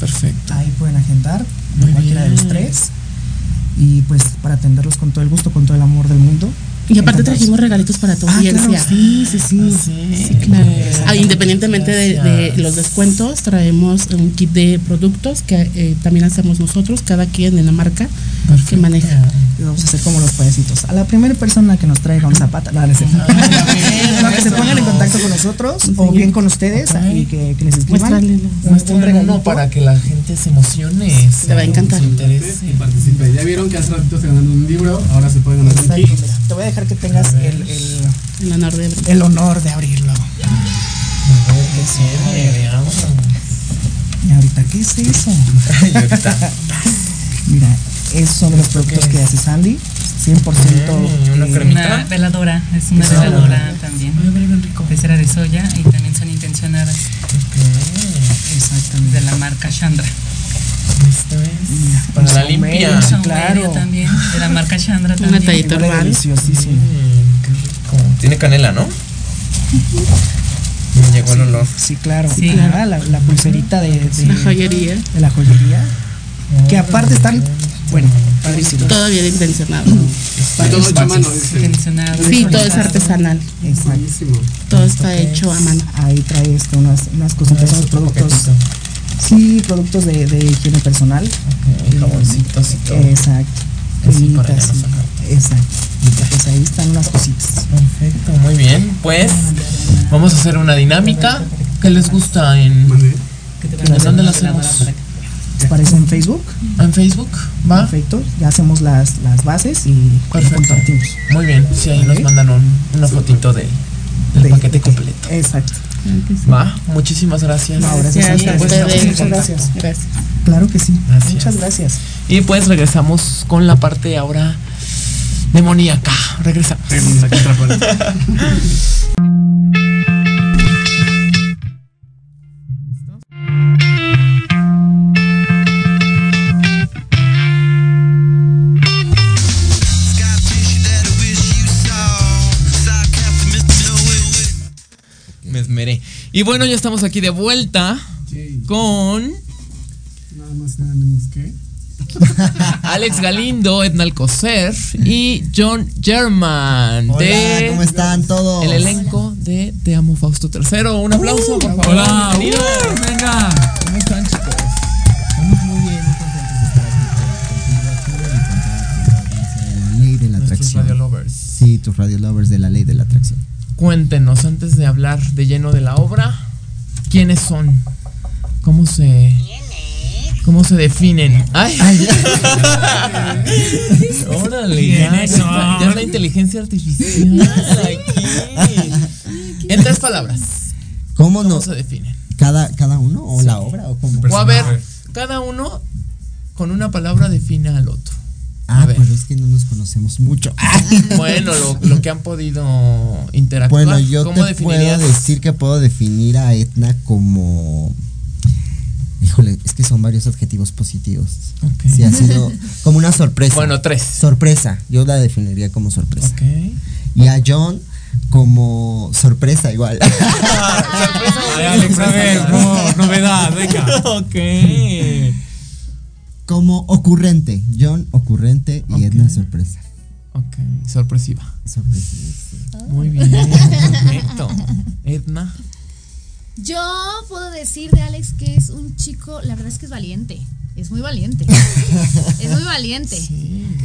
Perfecto. Ahí pueden agendar Muy cualquiera de los tres. Y pues para atenderlos con todo el gusto, con todo el amor del mundo. Y aparte trajimos regalitos para tu Ah, audiencia. claro, sí, sí, sí. Sí, Claro. Ah, independientemente de, los descuentos, traemos un kit de productos que eh, también hacemos nosotros, cada quien en la marca que maneja. Y vamos a hacer como los payasitos. A la primera persona que nos traiga un zapato, no, no cierto. No, que se pongan en contacto con nosotros o bien con ustedes Ok. y que, que les escriban un, uno para que la gente se emocione. Te va a encantar. Se. Y participe. Ya vieron que hace ratito se ganaron un libro, ahora se pueden ganar un kit. mira, te voy a dejar que tengas el, el, El honor de abrir. el honor de abrirlo. A ver, ¿qué tiene? Veamos. Y ahorita, ¿qué es eso? Mira, esos son los productos que hace Sandy. 100% Mm, una eh. Una veladora, es una Es una veladora veladora. también. Bien rico. De cera de soya y también son intencionadas de Exactamente. la marca Chandra. Esto es Mira, para un la limpia. sí, claro. también, de la marca Chandra Una también. tallita Huele herbal. deliciosísimo. Mm, qué rico. Tiene canela, ¿no? Me llegó el olor. Sí, claro. Sí. Ah, la, la pulserita de, de- La joyería, de la joyería. Que aparte están, bueno, padrísimos. todo bien intencionado. Todo hecho a mano, dice. Intencionado. Sí, todo es artesanal, Exacto. Buenísimo. todo está hecho a mano. Ahí trae este, unas, unas cositas, unos productos. Sí, productos de, de higiene personal. Jaboncitos y todo. Exacto. Cremitas. Exacto. Pues ahí están unas cositas. Perfecto, muy bien. Pues vamos a hacer una dinámica. ¿Qué les gusta en, en dónde la hacemos? ¿Les parece en Facebook? ¿En Facebook? ¿Va? Perfecto. Ya hacemos las, las bases y lo Perfecto. compartimos. Muy bien. Si ahí nos mandan un- una fotito de, del De- paquete de- completo. Exacto. Va, muchísimas gracias. No, gracias Gracias a ustedes. ustedes. Muchas gracias. Gracias. Claro que sí. Gracias. Muchas gracias. Y pues regresamos con la parte ahora demoníaca. Regresamos. Y bueno, ya estamos aquí de vuelta Sí. con Nada más nada menos que. Alex Galindo, Edna Alcocer y John German Hola, de ¿cómo están todos? el elenco de Te amo Fausto III. Un aplauso, por favor. Hola, Bienvenidos. uh, venga. ¿Cómo están, chicos? Estamos muy bien, muy contentos de estar aquí con toda tu audiencia de la ley de la atracción. radio lovers. Sí, tus radio lovers de la ley de la atracción. Cuéntenos, antes de hablar de lleno de la obra, ¿quiénes son? ¿Cómo se. ¿Cómo se definen? ¡Ay! ¡Órale! Ya, ¿Quiénes ya- ya es la inteligencia artificial aquí. En tres palabras. ¿Cómo, ¿Cómo no? se definen? ¿Cada, cada uno? ¿O la obra? ¿O cómo? O a ver, cada uno con una palabra define al otro. Ah, pero es que no nos conocemos mucho. Bueno, lo, lo que han podido interactuar. Bueno, yo ¿Cómo te puedo decir que puedo definir a Etna como. Híjole, es que son varios adjetivos positivos. Ok. Sí, ha sido como una sorpresa. Bueno, tres. Sorpresa, yo la definiría como sorpresa. Ok. Y a John como sorpresa igual. Ay, Alex, a ver, novedad, venga. ok. Como ocurrente. John ocurrente y Edna sorpresa. Ok, sorpresiva. Sorpresiva. sí. Muy bien, perfecto. Edna. Yo puedo decir de Alex que es un chico, la verdad es que es valiente. Es muy valiente. es muy valiente.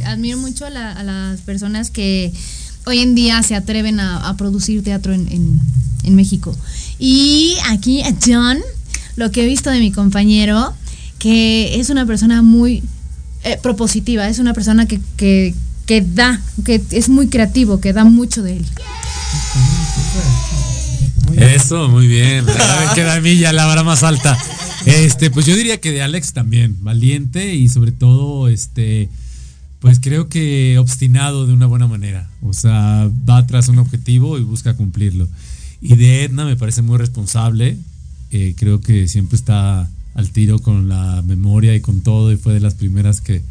Admiro mucho a, la- a las personas que hoy en día se atreven a, a producir teatro en, en- en México. Y aquí a John, lo que he visto de mi compañero, que es una persona muy eh, propositiva, es una persona que, que, da, que es muy creativo, que da mucho de él. Eso, muy bien. Me queda a mí ya la vara más alta. Este, pues yo diría que de Alex también, valiente y sobre todo, este, pues creo que obstinado de una buena manera. O sea, va tras un objetivo y busca cumplirlo. Y de Edna me parece muy responsable. eh, creo que siempre está al tiro con la memoria y con todo y fue de las primeras que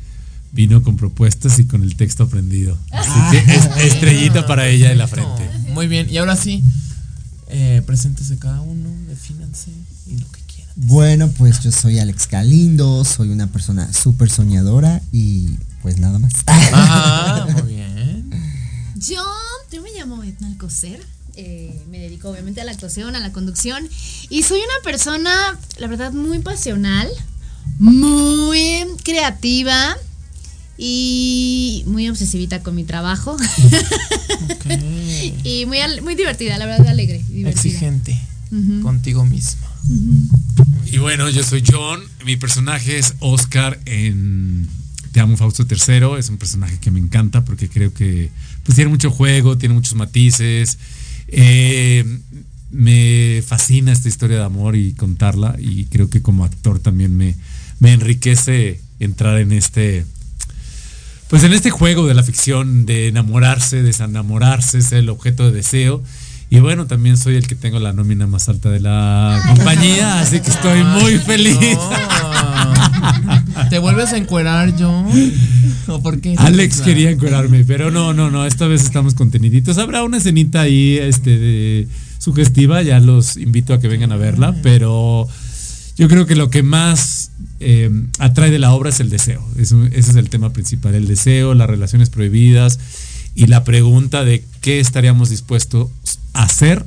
vino con propuestas y con el texto aprendido. Así que es- estrellita para ella en la frente. Muy bien, y ahora sí, eh, preséntese cada uno, defínanse y lo que quieran. Bueno, pues yo soy Alex Galindo, soy una persona súper soñadora y pues nada más. Ah, muy bien. Yo, yo me llamo Edna Alcocer, eh, me dedico obviamente a la actuación, a la conducción y soy una persona, la verdad, muy pasional, muy creativa y muy obsesivita con mi trabajo y muy, muy divertida, la verdad, alegre. divertida. Exigente contigo misma. Y bueno, yo soy John, mi personaje es Oscar en Te amo Fausto III, es un personaje que me encanta porque creo que pues tiene mucho juego, tiene muchos matices, eh, me fascina esta historia de amor y contarla y creo que como actor también me, me enriquece entrar en este pues en este juego de la ficción de enamorarse, desenamorarse, ser el objeto de deseo. Y bueno, también soy el que tengo la nómina más alta de la compañía, así que estoy muy feliz. ¿Te vuelves a encuerar, John? ¿O por qué? Alex quería encuerarme, pero no, no, no, esta vez estamos conteniditos. Habrá una escenita ahí este, de sugestiva, ya los invito a que vengan a verla, pero yo creo que lo que más eh, atrae de la obra es el deseo. Es un- ese es el tema principal, el deseo, las relaciones prohibidas y la pregunta de qué estaríamos dispuestos a hacer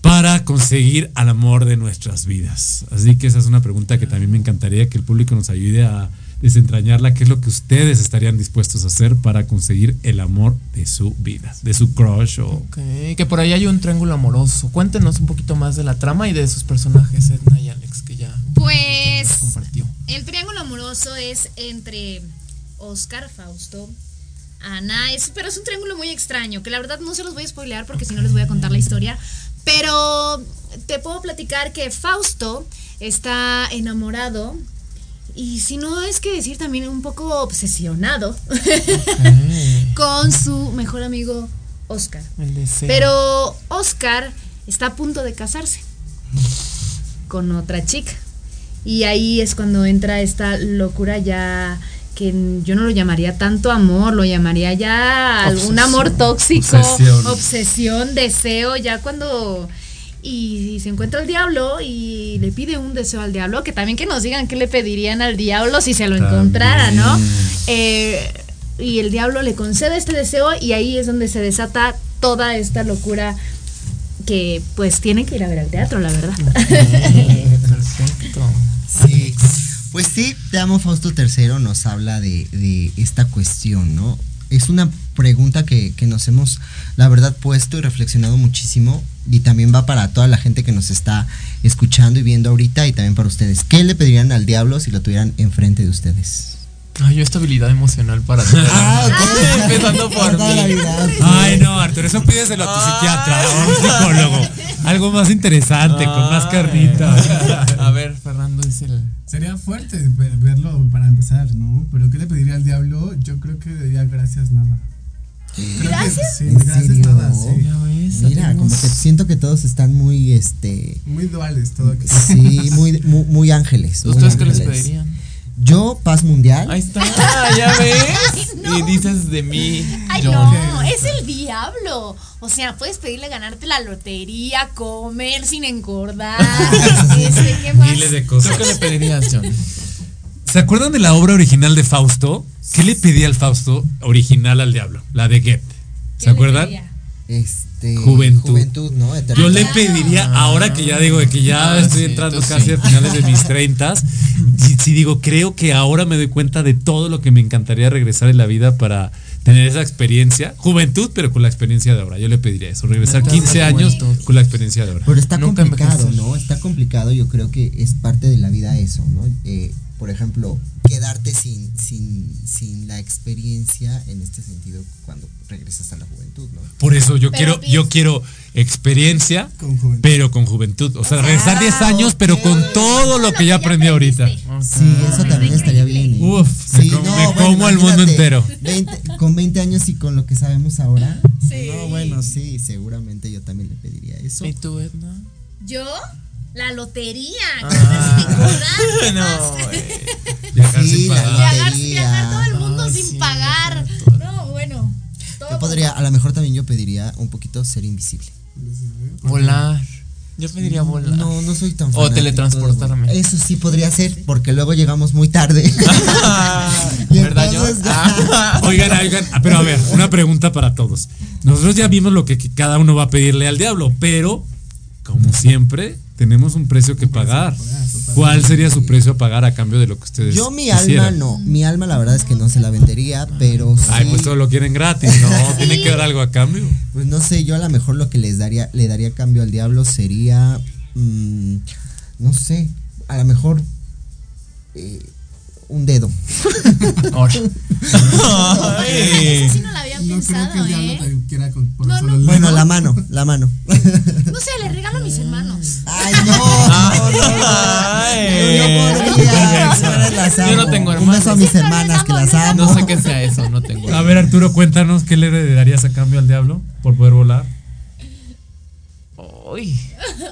para conseguir al amor de nuestras vidas. Así que esa es una pregunta que también me encantaría que el público nos ayude a desentrañarla, qué es lo que ustedes estarían dispuestos a hacer para conseguir el amor de su vida, de su crush o... Ok, que por ahí hay un triángulo amoroso. Cuéntenos un poquito más de la trama y de sus personajes, Edna y Alex, que ya Pues compartió. el triángulo amoroso es entre Oscar, Fausto, Ana, es, pero es un triángulo muy extraño, que la verdad no se los voy a spoilear porque si no les voy a contar la historia, pero te puedo platicar que Fausto está enamorado y si no es que decir también un poco obsesionado con su mejor amigo Oscar. Pero Oscar está a punto de casarse con otra chica. Y ahí es cuando entra esta locura ya que yo no lo llamaría tanto amor, lo llamaría ya algún Obsesión. amor tóxico, Obsesión. obsesión, deseo, ya cuando y se encuentra el diablo y le pide un deseo al diablo, que también que nos digan qué le pedirían al diablo si se lo encontrara, ¿no? Eh, y el diablo le concede este deseo y ahí es donde se desata toda esta locura que pues tiene que ir a ver al teatro, la verdad. Perfecto. Sí. Pues sí, Te amo Fausto III nos habla de, de esta cuestión, ¿no? Es una pregunta que, que nos hemos, la verdad, puesto y reflexionado muchísimo y también va para toda la gente que nos está escuchando y viendo ahorita y también para ustedes. ¿Qué le pedirían al diablo si lo tuvieran enfrente de ustedes? Ay, yo estabilidad emocional para ti. Ah, ok. Empezando por la mí. vida. Ay, no, Arturo, eso pídeselo a tu psiquiatra o a un psicólogo. Algo más interesante, con más carnita. A ver, Fernando es el. Sería fuerte ver- verlo para empezar, ¿no? Pero ¿qué le pediría al diablo? Yo creo que le diría gracias nada. Creo que ¿Gracias? sí, ¿En gracias serio? nada, sí. Ya ves, Mira, como que siento que todos están muy, este, Muy duales todo aquí. sí, muy, muy, muy ángeles. ¿Ustedes qué les pedirían? Yo, paz mundial. Ahí está, ya ves. Ay, no. Y dices de mí. Ay, no, es el diablo. O sea, puedes pedirle ganarte la lotería, comer sin engordar. este, ¿qué más? Miles de ¿Tú cosas. qué le pedirías, John? ¿Se acuerdan de la obra original de Fausto? ¿Qué le pedía el Fausto original al diablo? La de Goethe. ¿Qué ¿Se acuerdan? pedía? Este, Juventud. Juventud, ¿no? Yo le pediría, ahora que ya digo de que ya Ah, estoy entrando casi sí. a finales de mis treintas, si, si digo, creo que ahora me doy cuenta de todo lo que me encantaría regresar en la vida para tener esa experiencia, juventud, pero con la experiencia de ahora. Yo le pediría eso, regresar Neta, 15 la años con la experiencia de ahora. Pero está Nunca complicado. ¿no? Está complicado, yo creo que es parte de la vida eso, ¿no? Eh, por ejemplo, quedarte sin, sin, sin la experiencia en este sentido cuando regresas a la juventud, ¿no? Por eso yo Pero quiero, yo quiero experiencia, Con pero con juventud. O sea, Ah, regresar 10 años, pero con todo lo que ya aprendí ahorita. Sí, eso también estaría bien. ¿eh? Uf, me como- me como al mundo entero. 20 con 20 años y con lo que sabemos ahora. Sí. No, bueno, sí, seguramente yo también le pediría eso. ¿Y tú, Edna? ¿Yo? La lotería. Ah. No, güey. Viajar Sí, sin pagar. Viajar, lotería. viajar todo el mundo Ay, sin sí, pagar. todo. No, bueno. todo Yo podría, a lo mejor también yo pediría un poquito ser invisible. Volar. Yo pediría volar. No, no soy tan O teletransportarme. Eso sí podría ser, porque luego llegamos muy tarde. Y ¿Verdad, Ah. Oigan, oigan, ah, pero a ver, una pregunta para todos. Nosotros ya vimos lo que cada uno va a pedirle al diablo, pero como siempre, tenemos un precio que pagar. ¿Cuál sería su precio a pagar a cambio de lo que ustedes Yo mi alma no, mi alma la verdad es que no se la vendería, pero sí, Ay, pues todo lo quieren gratis, ¿no? Tienen que dar algo a cambio. pues no sé, yo a lo mejor lo que les daría, le daría cambio al diablo sería, mm, no sé, a lo mejor eh, un dedo. Ahora. Eso sí no lo había No creo pensado, que ¿eh? te quiera con, por No, solo no. el Bueno, la mano, la mano. No sé, le regalo a mis hermanos. Ay, no. no, no, no. Ay. Yo no tengo Un hermanos. beso a mis hermanas que las amo. No sé qué sea eso, no tengo. A ver, Arturo, cuéntanos qué le darías a cambio al diablo por poder volar. Uy.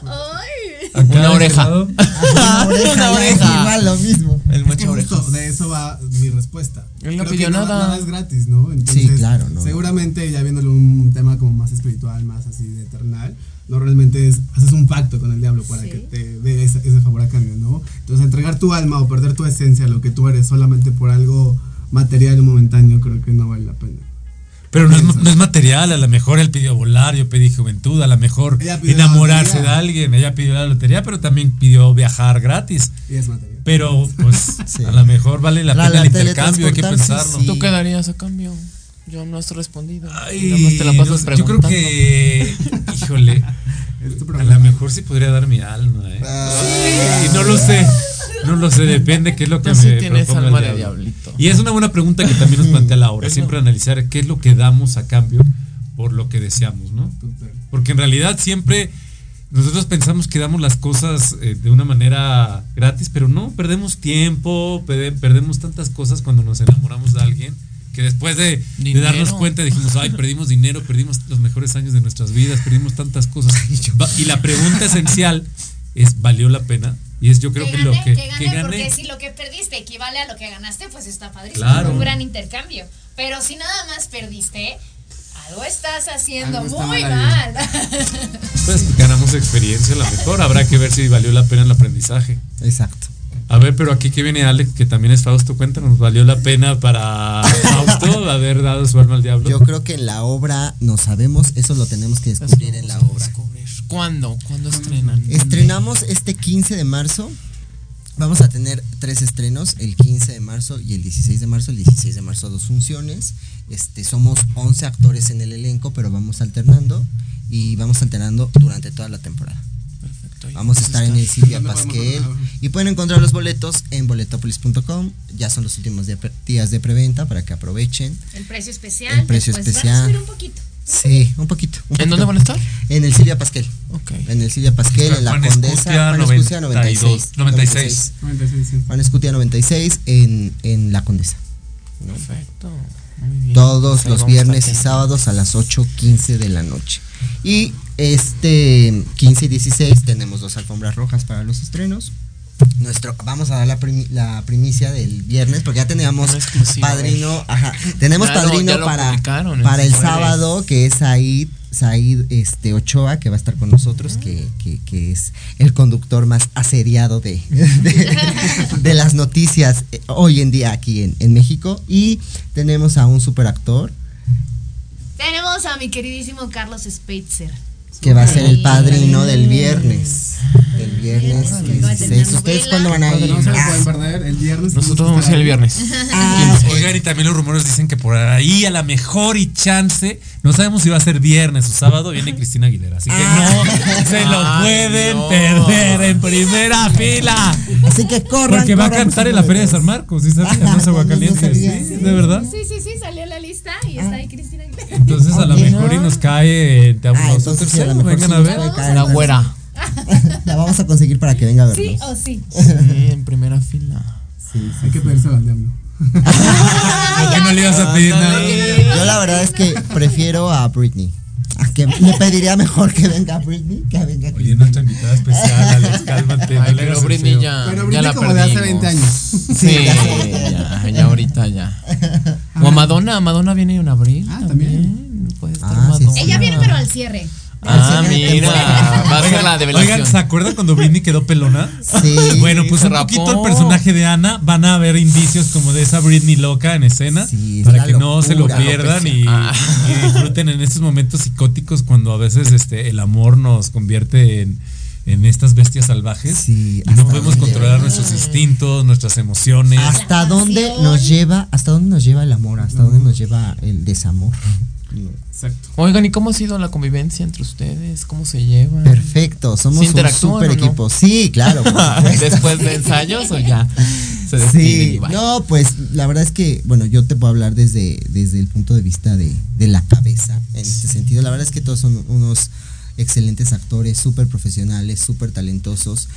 Ay. Acá Una oreja. una oreja, Una ya, oreja. Igual lo mismo. Es que justo de eso va mi respuesta. Él no Creo pidió que nada. nada. nada es gratis, ¿no? Entonces, Sí, claro, no. Seguramente ya viéndolo un tema como más espiritual, más así de eternal, no realmente es, haces un pacto con el diablo para Sí. que te dé ese, ese favor a cambio, ¿no? Entonces entregar tu alma o perder tu esencia, lo que tú eres, solamente por algo material o momentáneo, creo que no vale la pena. Pero no es, no es material, a lo mejor él pidió volar, yo pedí juventud, a lo mejor enamorarse de alguien, ella pidió la lotería, pero también pidió viajar gratis. Y es material. Pero pues Sí. a lo mejor vale la, La- pena la el intercambio, hay que pensarlo. sí. ¿Tú qué darías a cambio? Yo no has respondido. Ay, Nada más te la pasas yo creo que, híjole, a lo mejor sí podría dar mi alma, ¿eh? Ah. Y no lo sé, no lo sé, depende qué es lo que Tú sí me tienes proponga alma de diablito. Y es una buena pregunta que también nos plantea la obra, siempre analizar qué es lo que damos a cambio por lo que deseamos, ¿no? Total. Porque en realidad siempre nosotros pensamos que damos las cosas eh, de una manera gratis, pero no, perdemos tiempo, perde- perdemos tantas cosas cuando nos enamoramos de alguien que después de, de darnos cuenta dijimos, ay, perdimos dinero, perdimos los mejores años de nuestras vidas, perdimos tantas cosas. Y la pregunta esencial es, ¿valió la pena? Y es yo creo que, que lo gané, que, que gané, que gané. porque si lo que perdiste equivale a lo que ganaste, pues está padrísimo. Claro. Un gran intercambio. Pero si nada más perdiste, algo estás haciendo Algo muy mal. Pues ganamos experiencia a lo mejor. Habrá que ver si valió la pena el aprendizaje. Exacto. A ver, pero aquí que viene Alex, que también es Fausto, cuéntanos, ¿valió la pena para Fausto haber dado su alma al diablo? Yo creo que en la obra no sabemos, eso lo tenemos que descubrir en la obra. ¿Cuándo? ¿Cuándo estrenan? Estrenamos este 15 de marzo. Vamos a tener tres estrenos, el 15 de marzo y el 16 de marzo. El 16 de marzo dos funciones. Este, somos 11 actores en el elenco, pero vamos alternando y vamos alternando durante toda la temporada. Vamos a estar en el Silvia Pasquel y pueden encontrar los boletos en boletopolis.com. Ya son los últimos día- días de preventa para que aprovechen. El precio especial. El precio después especial. Va a subir un poquito. Sí, un poquito. un ¿En poquito. dónde van a estar? En el Silvia Pasquel. Ok. En el Silvia Pasquel, en la Juan Condesa. Escutia, Juan Escutia 92, 96. 96, sí. Juan Escutia 96 en, en la Condesa. ¿no? Perfecto. Bien. Todos ahí los viernes y sábados a las 8.15 de la noche. Y este 15 y 16 tenemos dos alfombras rojas para los estrenos. Nuestro, vamos a dar la, primi- la primicia del viernes porque ya teníamos padrino, ajá, tenemos padrino para, para el sábado que es Said, Said este, Ochoa que va a estar con nosotros que, que- es el conductor más asediado de, de, las noticias eh, hoy en día aquí en, en México y tenemos a un superactor Tenemos a mi queridísimo Carlos Spitzer. Que va a ser el padrino del viernes. Del viernes Viernes, que acaba de 16. terminar ¿Ustedes cuándo van a ir? No se lo Ah, pueden perder el viernes. Nosotros vamos a ir el viernes. Ah, oigan, y también los rumores dicen que por ahí a la mejor y chance, no sabemos si va a ser viernes o sábado, viene Cristina Aguilera. Así que no se lo pueden perder en primera fila. Así que corran. Porque va a cantar en la Feria de San Marcos, ¿sí. ¿Sí? ¿De verdad? Sí, sí, sí, salió en la lista y está ahí Cristina. Entonces a lo mejor y nos cae Te Amo Ah, entonces sí, a lo mejor vengan sí a ver. La güera. La vamos a conseguir para que venga a vernos. Sí o sí. Sí, en primera fila. Hay que pedirse al diablo. ¿Por qué no le ibas a pedir nada? Yo la verdad es que prefiero a Britney. A que le pediría mejor que venga Britney que venga Oye, nuestra invitada especial, Alex, cálmate. Ay, pero Britney feo. ya, Pero ya Britney la como de hace perdimos. 20 años. Sí, ya, ya ahorita ya. O a Madonna, Madonna viene en abril. Ah, también. Puede estar Ah, sí, Madonna. sí. Ella viene pero al cierre. Ah, mira, va a ser la Oigan, develación. ¿se acuerdan cuando Britney quedó pelona? Sí. Bueno, pues un rapó. poquito el personaje de Ana van a ver indicios como de esa Britney loca en escena Sí, para que no se lo pierdan y, Ah. y disfruten en estos momentos psicóticos cuando a veces este el amor nos convierte en, en estas bestias salvajes Sí, y no podemos controlar nuestros instintos, nuestras emociones. ¿Hasta dónde nos lleva? ¿Hasta dónde nos lleva el amor? ¿Hasta dónde nos lleva el desamor? No. Exacto. Oigan, ¿y cómo ha sido la convivencia entre ustedes? ¿Cómo se llevan? Perfecto, somos ¿Se un super no? equipo. Sí, claro. ¿Después de ensayos o ya? Se Sí, no, pues la verdad es que, bueno, yo te puedo hablar desde, desde el punto de vista de, de la cabeza, en este sentido. La verdad es que todos son unos excelentes actores, súper profesionales, súper talentosos.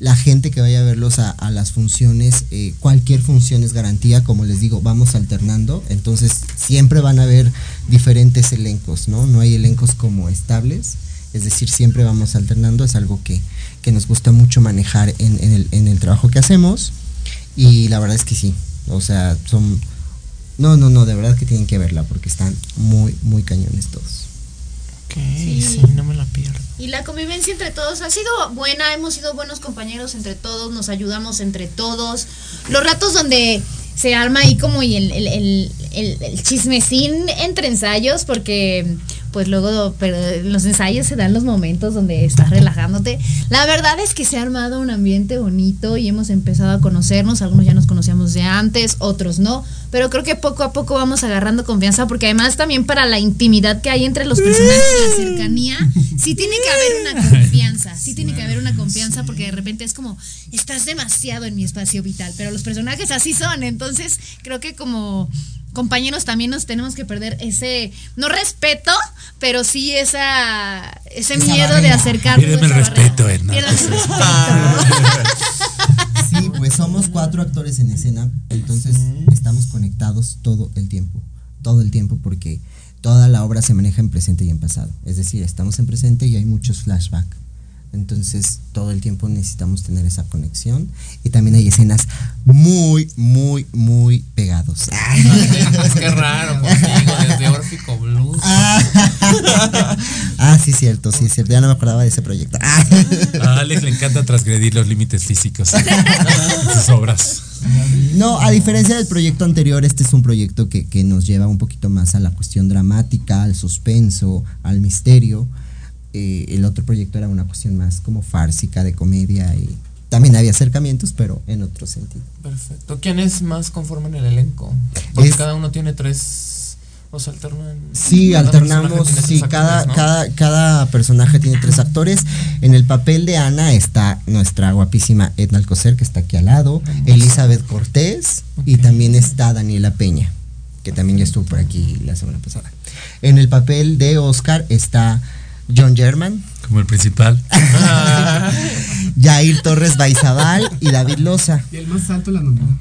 La gente que vaya a verlos a, las funciones, eh, cualquier función es garantía, como les digo, vamos alternando, entonces siempre van a haber diferentes elencos, ¿no? No hay elencos como estables, es decir, siempre vamos alternando, es algo que, que nos gusta mucho manejar en, en el, en el trabajo que hacemos. Y la verdad es que sí. O sea, son. No, no, no, de verdad que tienen que verla porque están muy, muy cañones todos. Ok, sí. no me la pierdo. Y la convivencia entre todos ha sido buena, hemos sido buenos compañeros entre todos, nos ayudamos entre todos. Los ratos donde se arma ahí como y el, el, el, el- el chismecín entre ensayos, porque pues luego pero los ensayos se dan los momentos donde estás relajándote. La verdad es que se ha armado un ambiente bonito y hemos empezado a conocernos, algunos ya nos conocíamos de antes, otros no, pero creo que poco a poco vamos agarrando confianza porque además también para la intimidad que hay entre los personajes y la cercanía, sí tiene que haber una confianza, sí tiene que haber una confianza porque de repente es como, estás demasiado en mi espacio vital, pero los personajes así son, entonces creo que como compañeros también nos tenemos que perder ese, no respeto, pero sí esa, ese Esa miedo de acercarnos. Piérdeme el respeto, Edna. El respeto. Sí, pues somos cuatro actores en escena, entonces estamos conectados todo el tiempo, todo el tiempo porque toda la obra se maneja en presente y en pasado. Es decir, estamos en presente y hay muchos flashbacks Entonces todo el tiempo necesitamos tener esa conexión. Y también hay escenas muy, muy, muy pegados. Es que raro contigo, desde Órfico Blues. Ah, sí, cierto, sí, cierto. Ya no me acordaba de ese proyecto. Ah. A Alex le encanta transgredir los límites físicos de sus obras. No, a diferencia del proyecto anterior, este es un proyecto que, que nos lleva un poquito más a la cuestión dramática, al suspenso, al misterio. Eh, el otro proyecto era una cuestión más como fársica, de comedia y también había acercamientos, pero en otro sentido. Perfecto. ¿Quiénes más conforman el elenco? Porque Es- cada uno tiene tres. O sea, alternan. Sí, alternamos, sí, cada, actores, ¿no? cada, cada personaje tiene tres actores. En el papel de Ana está nuestra guapísima Edna Alcocer, que está aquí al lado, Elizabeth Cortés y también está Daniela Peña, que también ya estuvo por aquí la semana pasada. En el papel de Oscar está John German, Como el principal. Jair Torres Baizabal y David Loza. Y el más alto la nómina.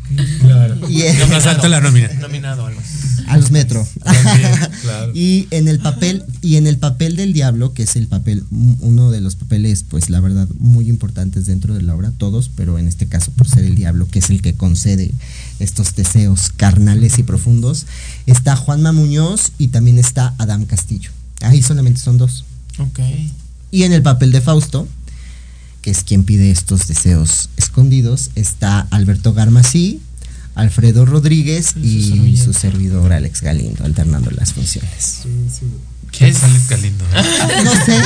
Y Lo más alto la nómina. Nominado algo. a los metro. También, claro. Y en el papel y en el papel del diablo, que es el papel uno de los papeles pues la verdad muy importantes dentro de la obra todos, pero en este caso por ser el diablo, que es el que concede estos deseos carnales y profundos, está Juanma Muñoz y también está Adam Castillo. Ahí solamente son dos. Ok. Y en el papel de Fausto, que es quien pide estos deseos escondidos, está Alberto Garmasí, Alfredo Rodríguez y su servidor Alex Galindo, alternando las funciones. ¿Quién es Alex Galindo? No sé.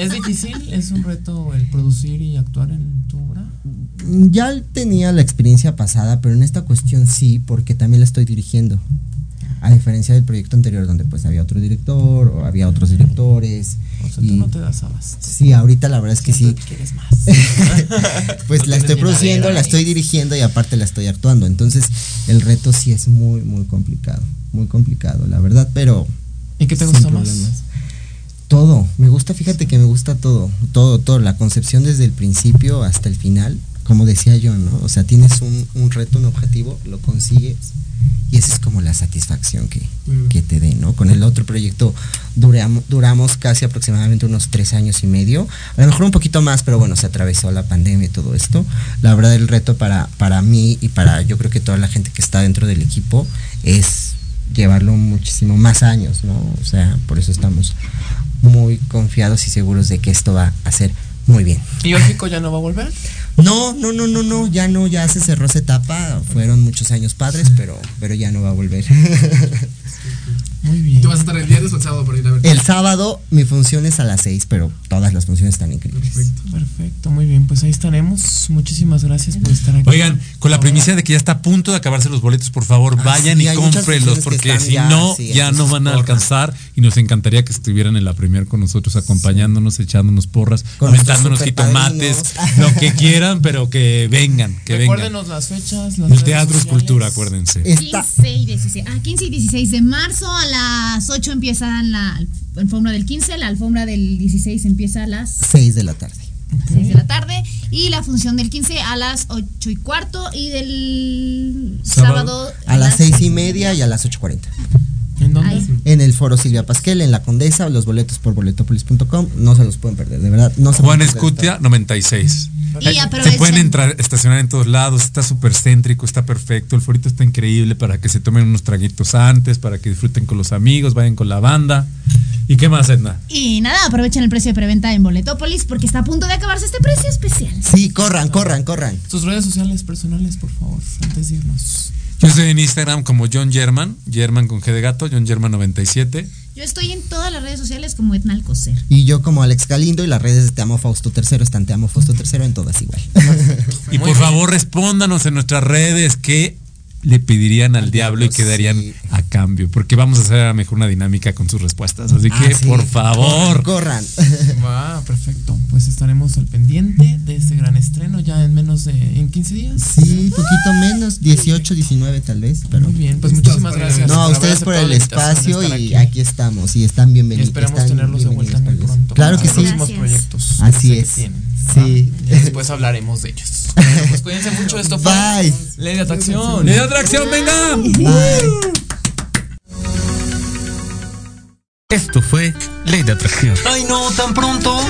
¿Es difícil? ¿Es un reto el producir y actuar en tu obra? Ya tenía la experiencia pasada, pero en esta cuestión sí, porque también la estoy dirigiendo. A diferencia del proyecto anterior, donde pues había otro director o había otros directores. O sea, tú no te das abasto. Sí, ahorita la verdad es que sí. Quieres más. pues la estoy produciendo, la estoy dirigiendo y aparte la estoy actuando. Entonces, el reto sí es muy, muy complicado. Muy complicado, la verdad, pero. ¿Y qué te gusta más? Todo. Me gusta, fíjate que me gusta todo. Todo, todo. La concepción desde el principio hasta el final. Como decía yo, ¿no? O sea, tienes un, un reto, un objetivo, lo consigues. Y esa es como la satisfacción que, que te dé, ¿no? Con el otro proyecto duramos, duramos casi aproximadamente unos tres años y medio. A lo mejor un poquito más, pero bueno, se atravesó la pandemia y todo esto. La verdad, el reto para, para mí y para yo creo que toda la gente que está dentro del equipo es llevarlo muchísimo más años, ¿no? O sea, por eso estamos muy confiados y seguros de que esto va a ser muy bien. ¿Y Órfico ya no va a volver? No, no, no, no, no, ya no, ya se cerró esa etapa, fueron muchos años padres, pero, pero ya no va a volver. Muy bien. ¿Tú vas a estar el viernes o el sábado para ir a ver? El sábado mi función es a las 6, pero todas las funciones están increíbles. Perfecto, muy bien. Pues ahí estaremos. Muchísimas gracias por estar aquí. Oigan, con la primicia de que ya está a punto de acabarse los boletos, por favor, vayan sí, y cómprenlos, porque si ya, no, sí, ya no van a alcanzar y nos encantaría que estuvieran en la premier con nosotros, acompañándonos, echándonos porras, Con aventándonos jitomates, lo que quieran, pero que vengan, que vengan. Recuérdenos las fechas. Las El teatro es cultura, acuérdense. 15 y 16. Ah, 15 y 16 de marzo a las 8 empieza la alfombra del 15, la alfombra del 16 empieza a las 6 de la tarde. 6 de la tarde y la función del 15 a las 8 y cuarto y del sábado, A las 6 y media y a las 8.40. ¿En dónde? Ahí. En el foro Silvia Pasquel, en la Condesa, los boletos por boletopolis.com, no se los pueden perder, de verdad. No se Juan Escutia, 96. Y Se pueden entrar, estacionar en todos lados, está súper céntrico, está perfecto, el forito está increíble para que se tomen unos traguitos antes, para que disfruten con los amigos, vayan con la banda. ¿Y qué más, Edna? Y nada, aprovechen el precio de preventa en Boletopolis porque está a punto de acabarse este precio especial. Sí, corran, corran, corran. Sus redes sociales personales, por favor, antes de irnos. Yo estoy en Instagram como John German, German con G de gato, John German 97. Yo estoy en todas las redes sociales como Etna Alcocer. Y yo como Alex Galindo y las redes de Te Amo Fausto III están Te Amo Fausto III en todas igual. Y por favor respóndanos en nuestras redes qué le pedirían al diablo y qué darían a cambio, porque vamos a hacer a lo mejor una dinámica con sus respuestas. Así Ah, que, sí. por favor. Corran. Va, perfecto. Pues estaremos al pendiente de este gran estreno ya en menos de en 15 días. Sí, poquito menos, 18, 19 tal vez, pero Muy bien, pues muchísimas gracias. No, a ustedes por el espacio y aquí. aquí estamos y están bienvenidos. Y esperamos están tenerlos de vuelta muy pronto. Claro que para sí. próximos proyectos. Así que es. tienen, Sí. Y después hablaremos de ellos. Bueno, pues cuídense mucho. Esto fue Bye. Ley de Atracción. ¡Ley de atracción, venga! Esto fue Ley de Atracción. Ay, no, tan pronto.